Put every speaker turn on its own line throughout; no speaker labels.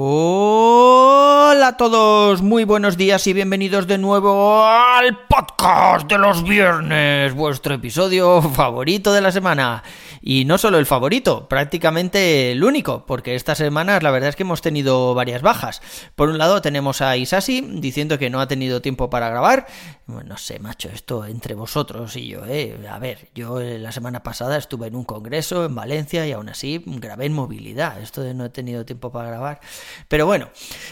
Hola a todos, muy buenos días y bienvenidos de nuevo al podcast de los viernes, vuestro episodio favorito de la semana. Y no solo el favorito, prácticamente el único, porque estas semanas la verdad es que hemos tenido varias bajas. Por un lado tenemos a Isasi diciendo que no ha tenido tiempo para grabar. Bueno, no sé, macho, esto entre vosotros y yo, ¿eh? A ver, yo eh, la semana pasada estuve en un congreso en Valencia y aún así grabé en movilidad. Esto de no he tenido tiempo para grabar. Pero bueno,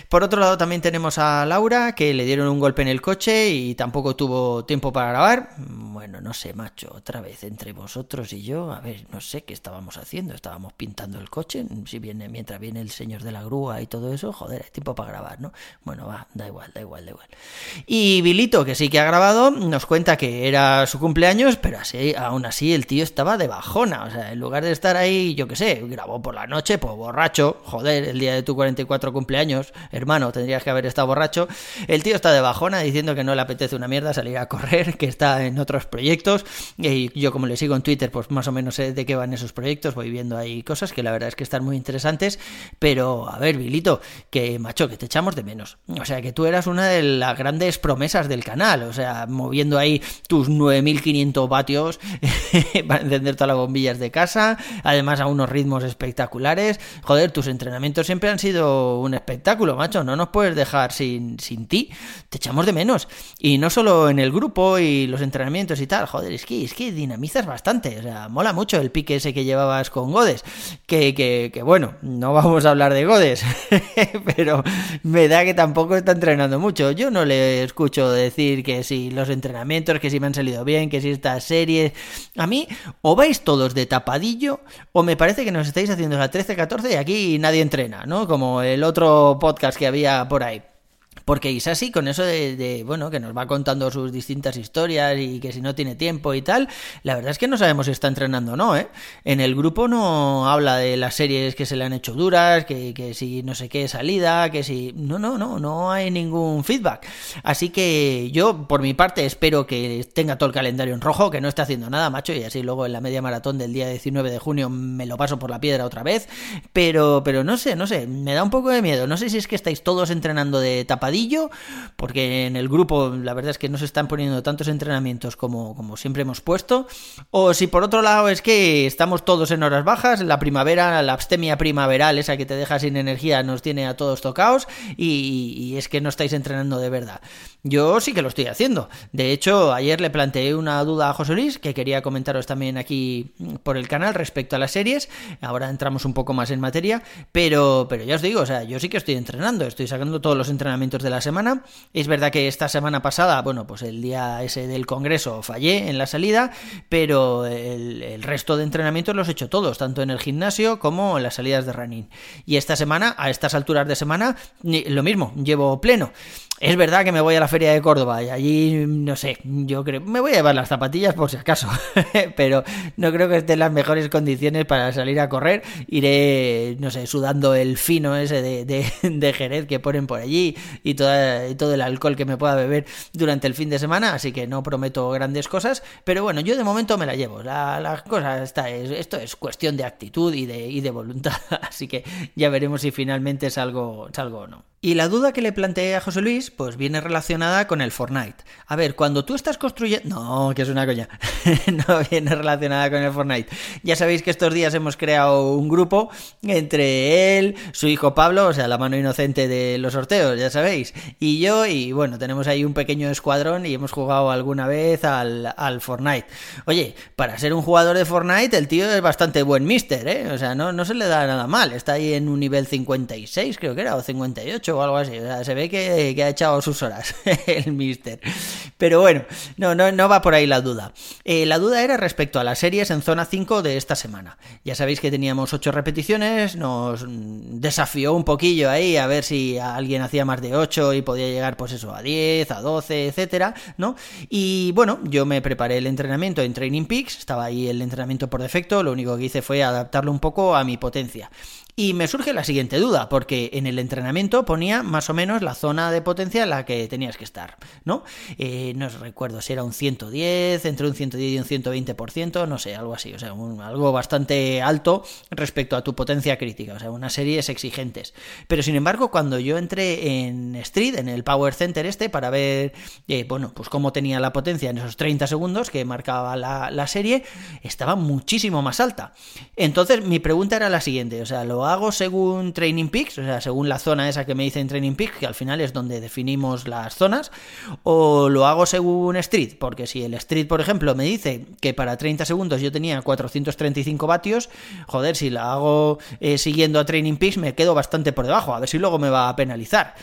por otro lado también tenemos a Laura, que le dieron un golpe en el coche y tampoco tuvo tiempo para grabar. Bueno, no sé, macho, otra vez entre vosotros y yo, a ver, no sé qué estábamos haciendo. Estábamos pintando el coche, si viene, mientras viene el señor de la grúa y todo eso, joder, hay tiempo para grabar, ¿no? Bueno, va, da igual, da igual, da igual. Y Vilito, que sí que ha grabado, nos cuenta que era su cumpleaños, pero así, aún así el tío estaba de bajona. O sea, en lugar de estar ahí, yo qué sé, grabó por la noche, pues borracho, joder, el día de tu 44 cumpleaños, hermano, tendrías que haber estado borracho. El tío está de bajona diciendo que no le apetece una mierda salir a correr, que está en otros proyectos. Y yo, como le sigo en Twitter, pues más o menos sé de qué van esos proyectos, voy viendo ahí cosas que la verdad es que están muy interesantes. Pero, a ver, Vilito, que macho, que te echamos de menos. O sea, que tú eras una de las grandes promesas del canal, o sea, moviendo ahí tus 9500 vatios para encender todas las bombillas de casa, además a unos ritmos espectaculares. Joder, tus entrenamientos siempre han sido un espectáculo, macho, no nos puedes dejar sin, sin ti, te echamos de menos. Y no solo en el grupo y los entrenamientos y tal, joder, es que, es que dinamizas bastante, o sea, mola mucho el pique ese que llevabas con Godes, que, que, que bueno, no vamos a hablar de Godes, pero me da que tampoco está entrenando mucho. Yo no le escucho decir que si los entrenamientos, que si me han salido bien, que si estas series... A mí, o vais todos de tapadillo, o me parece que nos estáis haciendo la 13-14 y aquí nadie entrena, ¿no? Como el otro podcast que había por ahí. Porque Isasi, con eso de, bueno, que nos va contando sus distintas historias y que si no tiene tiempo y tal, la verdad es que no sabemos si está entrenando o no, ¿eh? En el grupo no habla de las series que se le han hecho duras, que, que si no sé qué salida, que si... No, no, no, no hay ningún feedback. Así que yo, por mi parte, espero que tenga todo el calendario en rojo, que no esté haciendo nada, macho, y así luego en la media maratón del día 19 de junio me lo paso por la piedra otra vez. Pero, pero no sé, no sé, me da un poco de miedo. No sé si es que estáis todos entrenando de porque en el grupo la verdad es que no se están poniendo tantos entrenamientos como, como siempre hemos puesto, o si por otro lado es que estamos todos en horas bajas, la primavera, la abstemia primaveral, esa que te deja sin energía, nos tiene a todos tocados y, y es que no estáis entrenando de verdad. Yo sí que lo estoy haciendo. De hecho, ayer le planteé una duda a José Luis que quería comentaros también aquí por el canal respecto a las series. Ahora entramos un poco más en materia, pero, pero ya os digo, o sea, yo sí que estoy entrenando, estoy sacando todos los entrenamientos de la semana. Es verdad que esta semana pasada, bueno, pues el día ese del congreso fallé en la salida, pero el, resto de entrenamientos los he hecho todos, tanto en el gimnasio como en las salidas de running. Y esta semana, a estas alturas de semana, lo mismo, llevo pleno. Es verdad que me voy a la feria de Córdoba y allí, no sé, yo creo, me voy a llevar las zapatillas por si acaso, pero no creo que esté en las mejores condiciones para salir a correr. Iré, no sé, sudando el fino ese de, de, de Jerez que ponen por allí y, toda, y, todo el alcohol que me pueda beber durante el fin de semana, así que no prometo grandes cosas, pero bueno, yo de momento me la llevo. La, cosa está, es, esto es cuestión de actitud y de, y de voluntad, así que ya veremos si finalmente salgo, salgo o no. Y la duda que le planteé a José Luis, pues viene relacionada con el Fortnite. A ver, cuando tú estás construyendo... No, que es una coña. no viene relacionada con el Fortnite. Ya sabéis que estos días hemos creado un grupo entre él, su hijo Pablo, o sea, la mano inocente de los sorteos, ya sabéis, y yo, y bueno, tenemos ahí un pequeño escuadrón y hemos jugado alguna vez al, al Fortnite. Oye, para ser un jugador de Fortnite, el tío es bastante buen mister, ¿eh? O sea, no, no se le da nada mal. Está ahí en un nivel 56, creo que era, o 58 o algo así. O sea, se ve que, ha echado sus horas el mister. Pero bueno, no, no, no va por ahí la duda. Eh, la duda era respecto a las series en zona 5 de esta semana. Ya sabéis que teníamos 8 repeticiones, nos desafió un poquillo ahí a ver si alguien hacía más de 8 y podía llegar pues eso a 10, a 12, etcétera, ¿no? Y bueno, yo me preparé el entrenamiento en Training Peaks, estaba ahí el entrenamiento por defecto, lo único que hice fue adaptarlo un poco a mi potencia. Y me surge la siguiente duda, porque en el entrenamiento ponía más o menos la zona de potencia en la que tenías que estar, ¿no? Eh, no recuerdo si era un 110, entre un 110 y un 120%, no sé, algo así, o sea, algo bastante alto respecto a tu potencia crítica, o sea, unas series exigentes. Pero sin embargo, cuando yo entré en Street, en el Power Center este, para ver, eh, bueno, pues cómo tenía la potencia en esos 30 segundos que marcaba la, la serie, estaba muchísimo más alta. Entonces, mi pregunta era la siguiente, o sea, ¿lo hago según Training Peaks, o sea, según la zona esa que me dice en Training Peaks, que al final es donde definimos las zonas, o lo hago según Street, porque si el Street, por ejemplo, me dice que para 30 segundos yo tenía 435 vatios, joder, si la hago eh, siguiendo a Training Peaks me quedo bastante por debajo, a ver si luego me va a penalizar.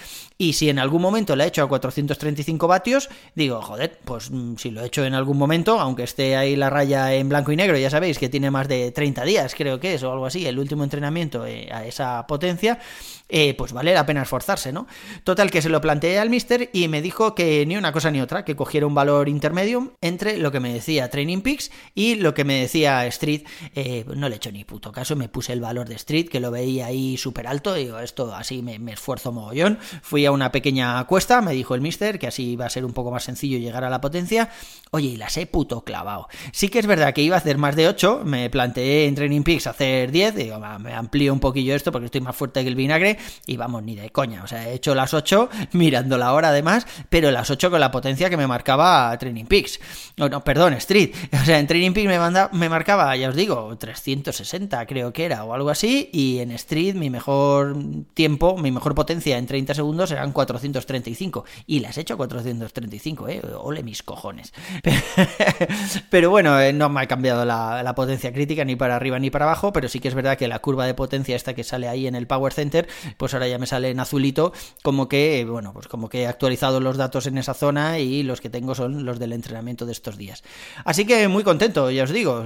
Y si en algún momento la he hecho a 435 vatios, digo, joder, pues mm, si lo he hecho en algún momento, aunque esté ahí la raya en blanco y negro, ya sabéis que tiene más de 30 días, creo que es, o algo así, el último entrenamiento eh, a esa potencia, eh, pues vale la pena esforzarse, ¿no? Total, que se lo planteé al mister y me dijo que ni una cosa ni otra, que cogiera un valor intermedio entre lo que me decía Training Peaks y lo que me decía Street. Eh, no le he hecho ni puto caso, me puse el valor de Street, que lo veía ahí súper alto, digo, esto así me, me esfuerzo mogollón. Fui a una pequeña cuesta, me dijo el mister, que así iba a ser un poco más sencillo llegar a la potencia. Oye, y las he puto clavado. Sí que es verdad que iba a hacer más de 8, me planteé en Training Peaks hacer 10, digo, me amplío un poquillo esto porque estoy más fuerte que el vinagre y vamos, ni de coña. O sea, he hecho las 8 mirando la hora además, pero las 8 con la potencia que me marcaba Training Peaks. No, no, perdón, Street. O sea, en Training Peaks me, manda, me marcaba, ya os digo, 360 creo que era o algo así, y en Street mi mejor tiempo, mi mejor potencia en 30 segundos eran 435 y las he hecho 435, eh, ole mis cojones. pero bueno, eh, no me ha cambiado la, potencia crítica ni para arriba ni para abajo, pero sí que es verdad que la curva de potencia esta que sale ahí en el Power Center, pues ahora ya me sale en azulito como que, bueno, pues como que he actualizado los datos en esa zona y los que tengo son los del entrenamiento de estos días. Así que muy contento, ya os digo,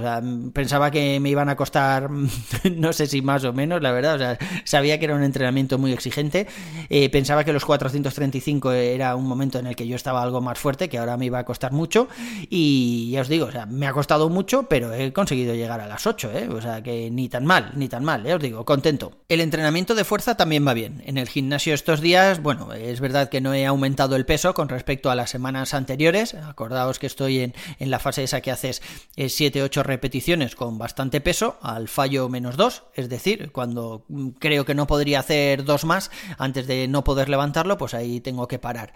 pensaba que me iban a costar, no sé si más o menos, la verdad, o sea, sabía que era un entrenamiento muy exigente, eh, pensaba que los 435 era un momento en el que yo estaba algo más fuerte, que ahora me iba a costar mucho, y ya os digo, me ha costado mucho, pero he conseguido llegar a las 8, ¿eh? o sea, que ni tan mal, ni tan mal, ya os digo, contento. El entrenamiento de fuerza también va bien. En el gimnasio estos días, bueno, es verdad que no he aumentado el peso con respecto a las semanas anteriores, acordaos que estoy en, en la fase esa que haces 7-8 repeticiones con bastante peso, al fallo menos 2, es decir, cuando creo que no podría hacer dos más antes de no poder pues ahí tengo que parar.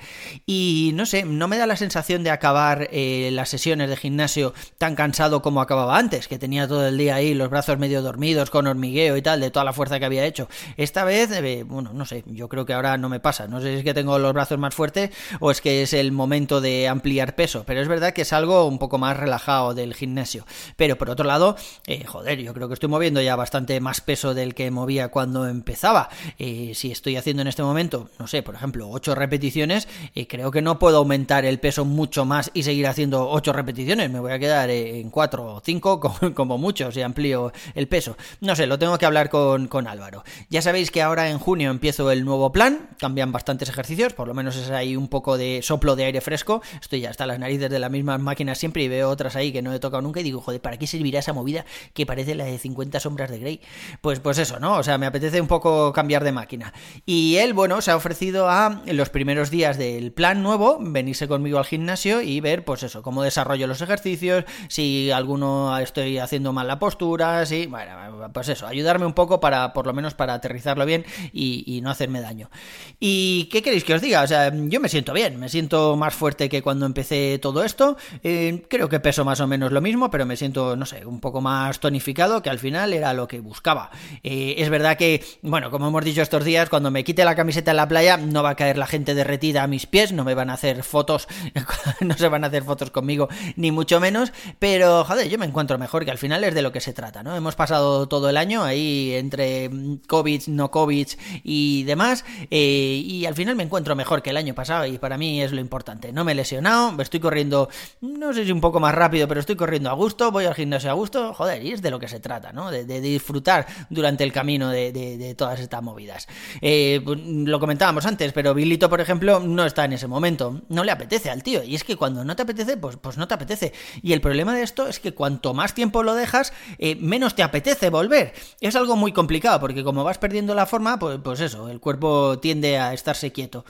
Y no sé, no me da la sensación de acabar eh, las sesiones de gimnasio tan cansado como acababa antes, que tenía todo el día ahí los brazos medio dormidos con hormigueo y tal, de toda la fuerza que había hecho. Esta vez, eh, bueno, no sé, yo creo que ahora no me pasa, no sé si es que tengo los brazos más fuertes o es que es el momento de ampliar peso, pero es verdad que es algo un poco más relajado del gimnasio. Pero por otro lado, eh, joder, yo creo que estoy moviendo ya bastante más peso del que movía cuando empezaba. Si estoy haciendo en este momento, no sé, por ejemplo, 8 repeticiones, eh, creo que no puedo aumentar el peso mucho más y seguir haciendo 8 repeticiones. Me voy a quedar en 4 o 5 como mucho si amplío el peso. No sé, lo tengo que hablar con, con Álvaro. Ya sabéis que ahora en junio empiezo el nuevo plan, cambian bastantes ejercicios, por lo menos es ahí un poco de soplo de aire fresco. Estoy ya hasta las narices de las mismas máquinas siempre y veo otras ahí que no he tocado nunca y digo, joder, ¿para qué servirá esa movida que parece la de 50 sombras de Grey? Pues, pues eso, ¿no? O sea, me apetece un poco cambiar de máquina. Y él, bueno, se ha ofrecido a, los primeros días del plan nuevo, venirse conmigo al gimnasio y ver, pues eso, cómo desarrollo los ejercicios, si alguno estoy haciendo mal la postura, si, bueno, pues eso, ayudarme un poco para, por lo menos para aterrizarlo bien y, y no hacerme daño. ¿Y qué queréis que os diga? O sea, yo me siento bien, me siento más fuerte que cuando empecé todo esto, eh, creo que peso más o menos lo mismo, pero me siento, no sé, un poco más tonificado, que al final era lo que buscaba. Eh, es verdad que, bueno, como hemos dicho estos días, cuando me quite la camiseta en la playa, no va a caer la gente derretida a mis pies, no me van a hacer fotos, no se van a hacer fotos conmigo, ni mucho menos, pero, joder, yo me encuentro mejor, que al final es de lo que se trata, ¿no? Hemos pasado todo el año ahí entre COVID, no COVID y demás, eh, y al final me encuentro mejor que el año pasado, y para mí es lo importante. No me he lesionado, estoy corriendo, no sé si un poco más rápido, pero estoy corriendo a gusto, voy al gimnasio a gusto, joder, y es de lo que se trata, ¿no? De, disfrutar durante el camino de, todas estas movidas. Eh, lo comentábamos antes, pero Bilito, por ejemplo, no está en ese momento. No le apetece al tío. Y es que cuando no te apetece, pues, pues no te apetece. Y el problema de esto es que cuanto más tiempo lo dejas, eh, menos te apetece volver. Es algo muy complicado, porque como vas perdiendo la forma, pues, pues eso, el cuerpo tiende a estarse quieto.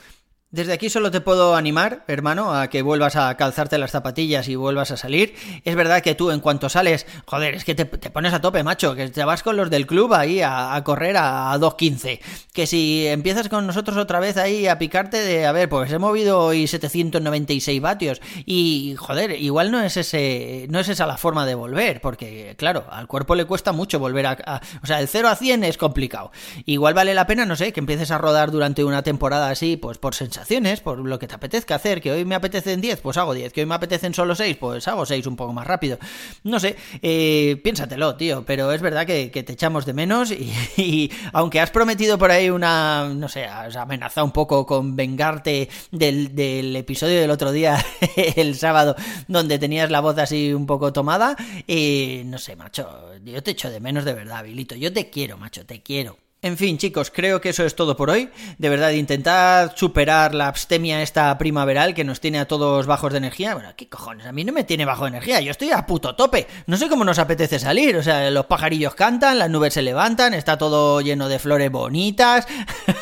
Desde aquí solo te puedo animar, hermano, a que vuelvas a calzarte las zapatillas y vuelvas a salir. Es verdad que tú en cuanto sales, joder, es que te, pones a tope, macho, que te vas con los del club ahí a, correr a, 2.15. Que si empiezas con nosotros otra vez ahí a picarte de, a ver, pues he movido hoy 796 vatios y, joder, igual no es ese, no es esa la forma de volver, porque, claro, al cuerpo le cuesta mucho volver a, o sea, el 0 a 100 es complicado. Igual vale la pena, no sé, que empieces a rodar durante una temporada así, pues por sensación por lo que te apetezca hacer, que hoy me apetecen 10, pues hago 10, que hoy me apetecen solo 6, pues hago 6 un poco más rápido. No sé, eh, piénsatelo, tío, pero es verdad que, te echamos de menos y, aunque has prometido por ahí una, no sé, has amenazado un poco con vengarte del, episodio del otro día, el sábado, donde tenías la voz así un poco tomada, y no sé, macho, yo te echo de menos de verdad, Bilito, yo te quiero, macho, te quiero. En fin, chicos, creo que eso es todo por hoy. De verdad, intentad superar la abstemia esta primaveral que nos tiene a todos bajos de energía. Bueno, ¿qué cojones? A mí no me tiene bajo de energía, yo estoy a puto tope. No sé cómo nos apetece salir. O sea, los pajarillos cantan, las nubes se levantan, está todo lleno de flores bonitas.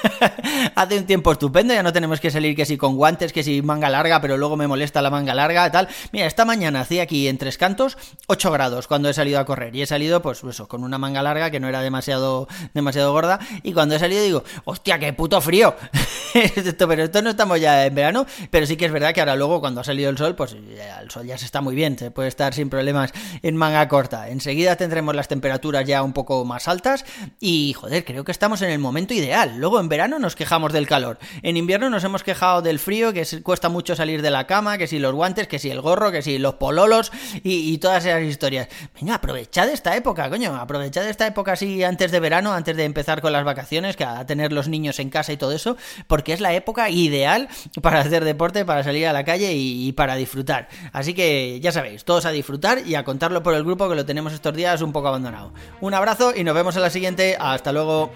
Hace un tiempo estupendo, ya no tenemos que salir que si con guantes, que si manga larga, pero luego me molesta la manga larga, tal. Mira, esta mañana hacía aquí en Tres Cantos 8 grados cuando he salido a correr. Y he salido, pues eso, con una manga larga que no era demasiado, demasiado gorda y cuando he salido digo, hostia, qué puto frío. esto, pero esto no estamos ya en verano, pero sí que es verdad que ahora luego cuando ha salido el sol, pues el sol ya se está muy bien, se puede estar sin problemas en manga corta. Enseguida tendremos las temperaturas ya un poco más altas y joder, creo que estamos en el momento ideal. Luego en verano nos quejamos del calor, en invierno nos hemos quejado del frío, que cuesta mucho salir de la cama, que si los guantes, que si el gorro, que si los pololos y, y todas esas historias. Venga, aprovechad esta época, coño, aprovechad esta época así antes de verano, antes de empezar con las vacaciones, que a tener los niños en casa y todo eso, porque es la época ideal para hacer deporte, para salir a la calle y, para disfrutar. Así que ya sabéis, todos a disfrutar y a contarlo por el grupo que lo tenemos estos días un poco abandonado. Un abrazo y nos vemos en la siguiente. Hasta luego.